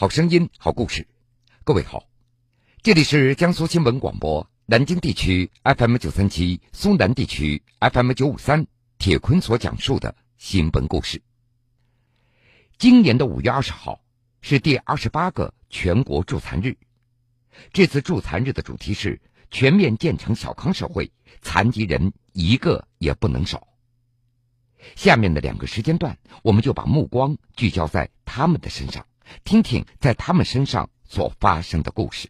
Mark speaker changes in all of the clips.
Speaker 1: 好声音，好故事。各位好，这里是江苏新闻广播南京地区 FM 九三七、苏南地区 FM 九五三。铁坤所讲述的新闻故事。今年的五月二十号是第二十八个全国助残日。这次助残日的主题是全面建成小康社会，残疾人一个也不能少。下面的两个时间段，我们就把目光聚焦在他们的身上，听听在他们身上所发生的故事。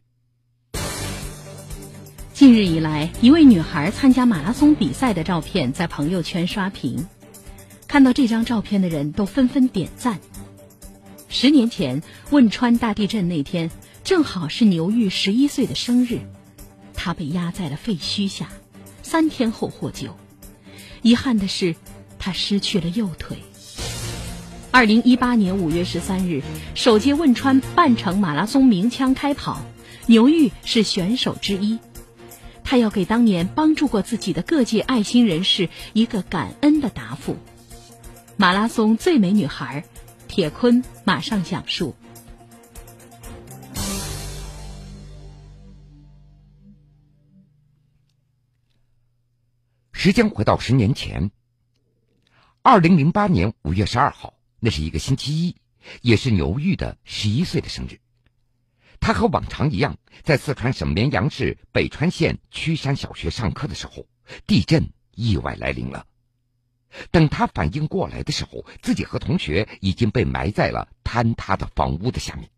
Speaker 2: 近日以来，一位女孩参加马拉松比赛的照片在朋友圈刷屏，看到这张照片的人都纷纷点赞。十年前汶川大地震那天，正好是牛玉十一岁的生日，她被压在了废墟下，三天后获救。遗憾的是。他失去了右腿。二零一八年五月十三日，首届汶川半程马拉松鸣枪开跑，牛玉是选手之一。他要给当年帮助过自己的各界爱心人士一个感恩的答复。马拉松最美女孩，铁坤马上讲述。
Speaker 1: 时间回到十年前。二零零八年五月十二号，那是一个星期一，也是牛玉的十一岁的生日。他和往常一样，在四川省绵阳市北川县曲山小学上课的时候，地震意外来临了。等他反应过来的时候，自己和同学已经被埋在了坍塌的房屋的下面。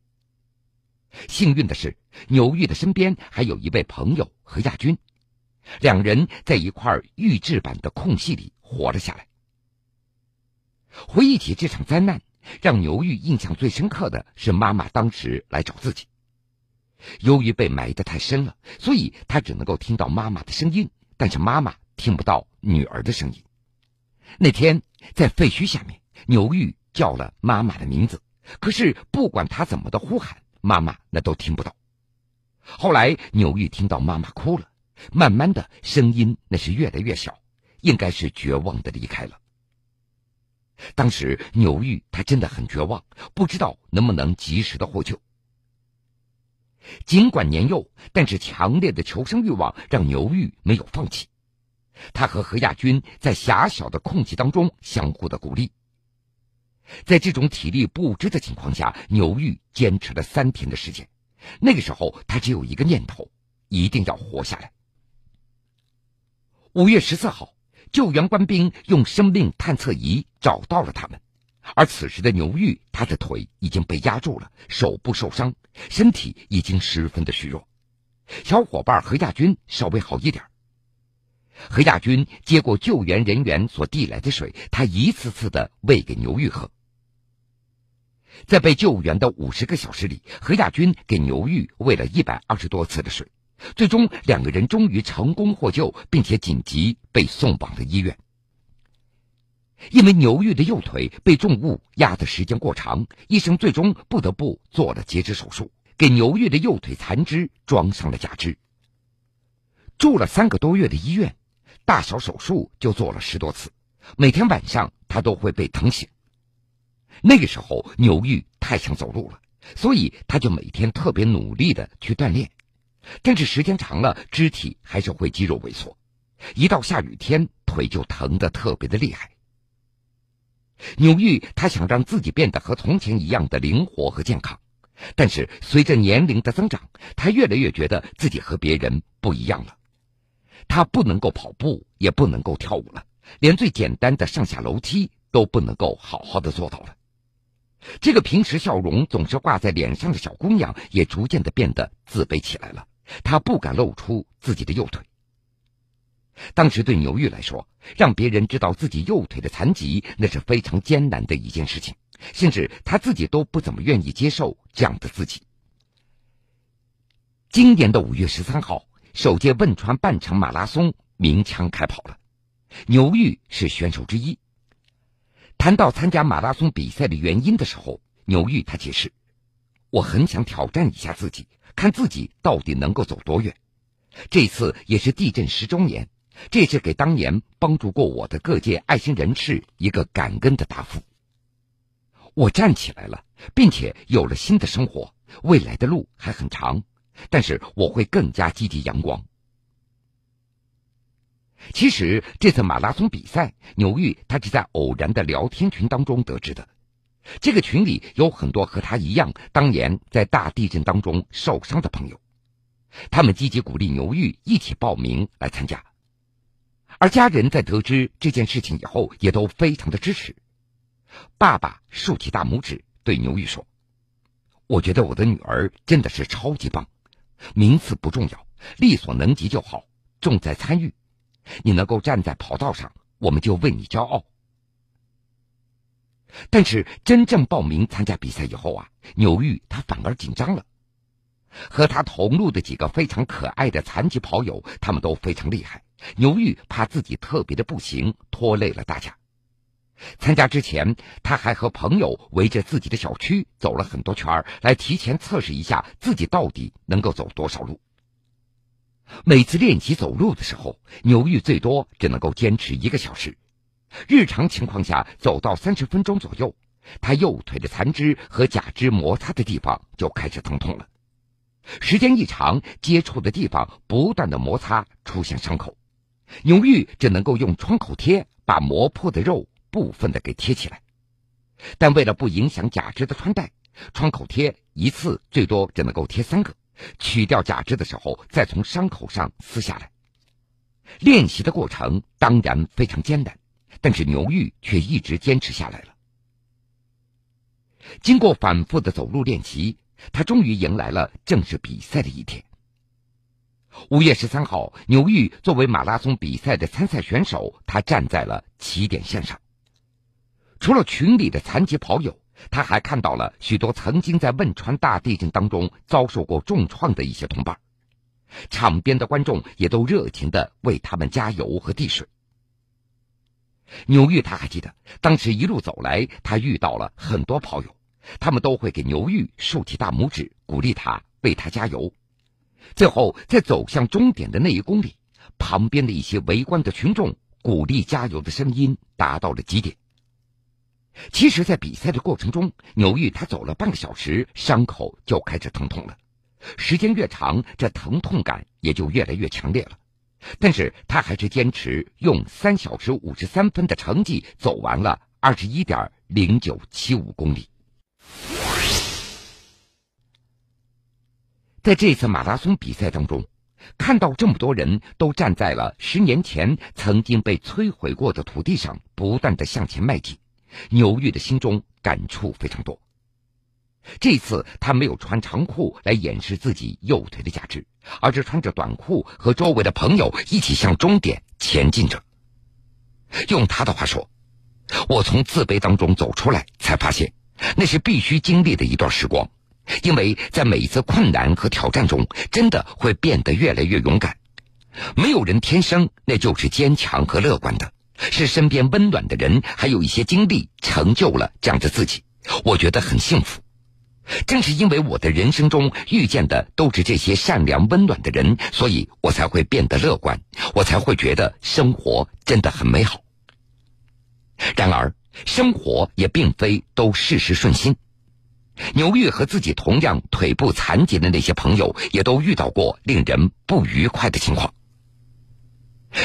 Speaker 1: 幸运的是，牛玉的身边还有一位朋友何亚军，两人在一块预制板的空隙里活了下来。回忆起这场灾难，让牛玉印象最深刻的是妈妈当时来找自己。由于被埋得太深了，所以他只能够听到妈妈的声音，但是妈妈听不到女儿的声音。那天在废墟下面，牛玉叫了妈妈的名字，可是不管他怎么的呼喊，妈妈那都听不到。后来牛玉听到妈妈哭了，慢慢的声音那是越来越小，应该是绝望的离开了。当时牛玉他真的很绝望，不知道能不能及时的获救。尽管年幼，但是强烈的求生欲望让牛玉没有放弃。他和何亚军在狭小的空隙当中相互的鼓励。在这种体力不支的情况下，牛玉坚持了三天的时间。那个时候，他只有一个念头：一定要活下来。五月十四号。救援官兵用生命探测仪找到了他们，而此时的牛玉，他的腿已经被压住了，手部受伤，身体已经十分的虚弱。小伙伴何亚军稍微好一点。何亚军接过救援人员所递来的水，他一次次的喂给牛玉喝。在被救援的五十个小时里，何亚军给牛玉喂了一百二十多次的水。最终，两个人终于成功获救，并且紧急被送往了医院。因为牛玉的右腿被重物压的时间过长，医生最终不得不做了截肢手术，给牛玉的右腿残肢装上了假肢。住了三个多月的医院，大小手术就做了十多次，每天晚上他都会被疼醒。那个时候，牛玉太想走路了，所以他就每天特别努力的去锻炼。但是时间长了，肢体还是会肌肉萎缩，一到下雨天，腿就疼得特别的厉害。纽玉他想让自己变得和从前一样的灵活和健康，但是随着年龄的增长，他越来越觉得自己和别人不一样了。他不能够跑步，也不能够跳舞了，连最简单的上下楼梯都不能够好好的做到了。这个平时笑容总是挂在脸上的小姑娘，也逐渐的变得自卑起来了。他不敢露出自己的右腿。当时对牛玉来说，让别人知道自己右腿的残疾，那是非常艰难的一件事情，甚至他自己都不怎么愿意接受这样的自己。今年的五月十三号，首届汶川半程马拉松鸣枪开跑了，牛玉是选手之一。谈到参加马拉松比赛的原因的时候，牛玉他解释：“我很想挑战一下自己。”看自己到底能够走多远。这次也是地震十周年，这是给当年帮助过我的各界爱心人士一个感恩的答复。我站起来了，并且有了新的生活，未来的路还很长，但是我会更加积极阳光。其实这次马拉松比赛，牛玉他是在偶然的聊天群当中得知的。这个群里有很多和他一样当年在大地震当中受伤的朋友，他们积极鼓励牛玉一起报名来参加。而家人在得知这件事情以后，也都非常的支持。爸爸竖起大拇指对牛玉说：“我觉得我的女儿真的是超级棒，名次不重要，力所能及就好，重在参与。你能够站在跑道上，我们就为你骄傲。”但是真正报名参加比赛以后啊，牛玉他反而紧张了。和他同路的几个非常可爱的残疾跑友，他们都非常厉害。牛玉怕自己特别的不行，拖累了大家。参加之前，他还和朋友围着自己的小区走了很多圈来提前测试一下自己到底能够走多少路。每次练习走路的时候，牛玉最多只能够坚持一个小时。日常情况下，走到三十分钟左右，他右腿的残肢和假肢摩擦的地方就开始疼痛了。时间一长，接触的地方不断的摩擦，出现伤口。牛玉只能够用创口贴把磨破的肉部分的给贴起来，但为了不影响假肢的穿戴，创口贴一次最多只能够贴三个。取掉假肢的时候，再从伤口上撕下来。练习的过程当然非常艰难。但是牛玉却一直坚持下来了。经过反复的走路练习，他终于迎来了正式比赛的一天。五月十三号，牛玉作为马拉松比赛的参赛选手，他站在了起点线上。除了群里的残疾跑友，他还看到了许多曾经在汶川大地震当中遭受过重创的一些同伴，场边的观众也都热情的为他们加油和递水。牛玉他还记得，当时一路走来，他遇到了很多跑友，他们都会给牛玉竖起大拇指，鼓励他，为他加油。最后，在走向终点的那一公里，旁边的一些围观的群众鼓励加油的声音达到了极点。其实，在比赛的过程中，牛玉他走了半个小时，伤口就开始疼痛了，时间越长，这疼痛感也就越来越强烈了。但是他还是坚持用三小时五十三分的成绩走完了二十一点零九七五公里。在这次马拉松比赛当中，看到这么多人都站在了十年前曾经被摧毁过的土地上，不断的向前迈进，牛玉的心中感触非常多。这次他没有穿长裤来掩饰自己右腿的假肢，而是穿着短裤和周围的朋友一起向终点前进着。用他的话说：“我从自卑当中走出来，才发现那是必须经历的一段时光，因为在每一次困难和挑战中，真的会变得越来越勇敢。没有人天生那就是坚强和乐观的，是身边温暖的人，还有一些经历成就了这样的自己。我觉得很幸福。”正是因为我的人生中遇见的都是这些善良温暖的人，所以我才会变得乐观，我才会觉得生活真的很美好。然而，生活也并非都事事顺心。牛玉和自己同样腿部残疾的那些朋友，也都遇到过令人不愉快的情况。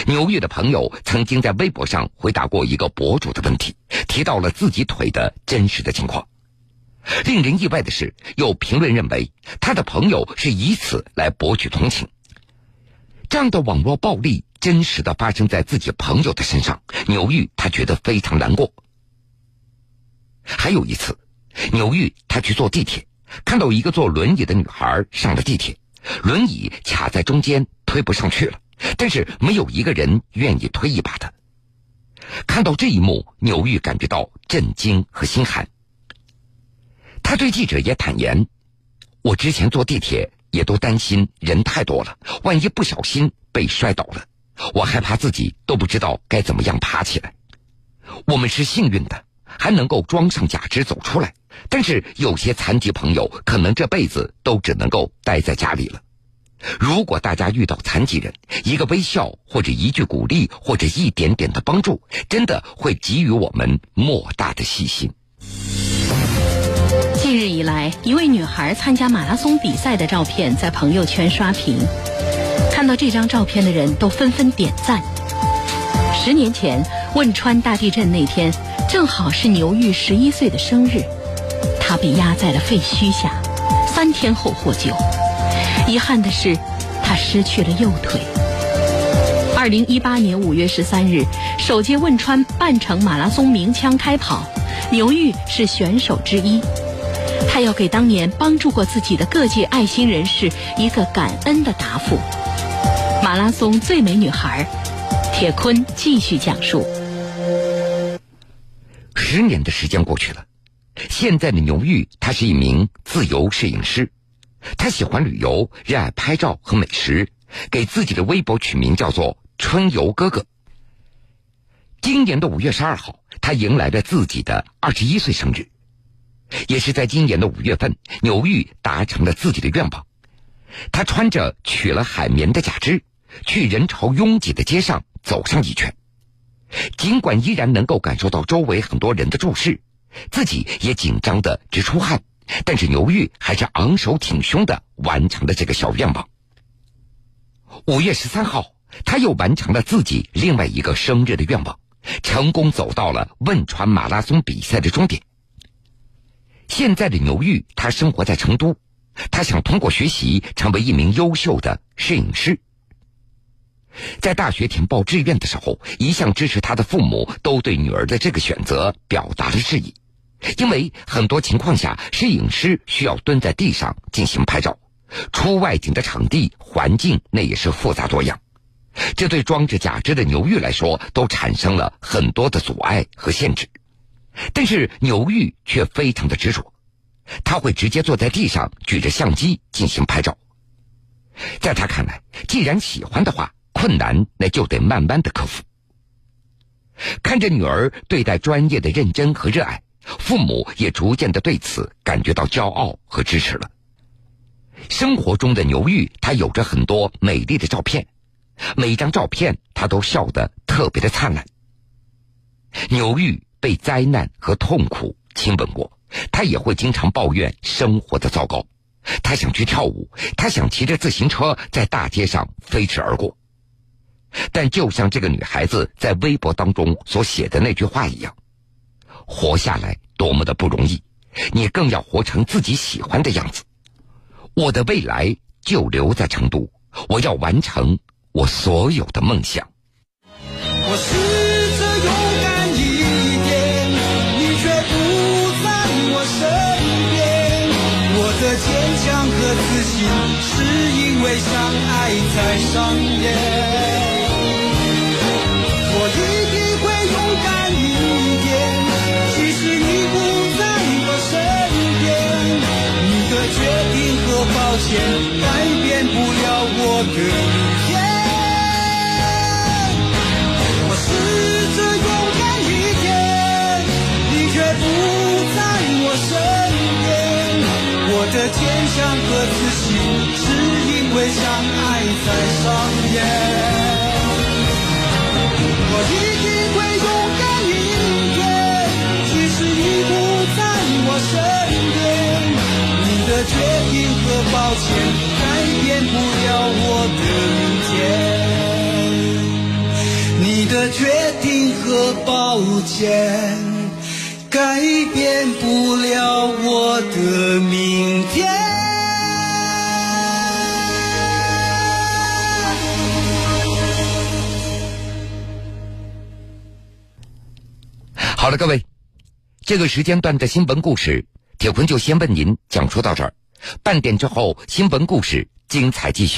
Speaker 1: 牛玉的朋友曾经在微博上回答过一个博主的问题，提到了自己腿的真实的情况。令人意外的是，有评论认为他的朋友是以此来博取同情。这样的网络暴力真实的发生在自己朋友的身上，牛玉他觉得非常难过。还有一次，牛玉他去坐地铁，看到一个坐轮椅的女孩上了地铁，轮椅卡在中间推不上去了，但是没有一个人愿意推一把的。看到这一幕，牛玉感觉到震惊和心寒。他对记者也坦言：“我之前坐地铁也都担心人太多了，万一不小心被摔倒了，我害怕自己都不知道该怎么样爬起来。我们是幸运的，还能够装上假肢走出来，但是有些残疾朋友可能这辈子都只能够待在家里了。如果大家遇到残疾人，一个微笑或者一句鼓励或者一点点的帮助，真的会给予我们莫大的细心。”
Speaker 2: 来，一位女孩参加马拉松比赛的照片在朋友圈刷屏，看到这张照片的人都纷纷点赞。十年前汶川大地震那天，正好是牛玉十一岁的生日，她被压在了废墟下，三天后获救。遗憾的是，她失去了右腿。二零一八年五月十三日，首届汶川半程马拉松鸣枪开跑，牛玉是选手之一。他要给当年帮助过自己的各界爱心人士一个感恩的答复。马拉松最美女孩，铁坤继续讲述。
Speaker 1: 十年的时间过去了，现在的牛玉，他是一名自由摄影师，他喜欢旅游，热爱拍照和美食，给自己的微博取名叫做“春游哥哥”。今年的五月十二号，他迎来了自己的二十一岁生日。也是在今年的五月份，牛玉达成了自己的愿望。他穿着取了海绵的假肢，去人潮拥挤的街上走上一圈。尽管依然能够感受到周围很多人的注视，自己也紧张的直出汗，但是牛玉还是昂首挺胸的完成了这个小愿望。五月十三号，他又完成了自己另外一个生日的愿望，成功走到了汶川马拉松比赛的终点。现在的牛玉，他生活在成都，他想通过学习成为一名优秀的摄影师。在大学填报志愿的时候，一向支持他的父母都对女儿的这个选择表达了质疑，因为很多情况下，摄影师需要蹲在地上进行拍照，出外景的场地环境那也是复杂多样，这对装着假肢的牛玉来说都产生了很多的阻碍和限制。但是牛玉却非常的执着，他会直接坐在地上，举着相机进行拍照。在他看来，既然喜欢的话，困难那就得慢慢的克服。看着女儿对待专业的认真和热爱，父母也逐渐的对此感觉到骄傲和支持了。生活中的牛玉，他有着很多美丽的照片，每张照片他都笑得特别的灿烂。牛玉。被灾难和痛苦亲吻过，他也会经常抱怨生活的糟糕。他想去跳舞，他想骑着自行车在大街上飞驰而过。但就像这个女孩子在微博当中所写的那句话一样：“活下来多么的不容易，你更要活成自己喜欢的样子。”我的未来就留在成都，我要完成我所有的梦想。我。坚强和自信，是因为相爱才上演，我一定会勇敢一点。即使你不在我身边，你的决定和抱歉的坚强和自信。是因为相爱在上演，我一定会勇敢一点，即使你不在我身边。你的决定和抱歉改变不了我的明天，你的决定和抱歉改变不了我的明好了，各位，这个时间段的新闻故事，铁坤就先为您讲述到这儿。半点之后，新闻故事精彩继续。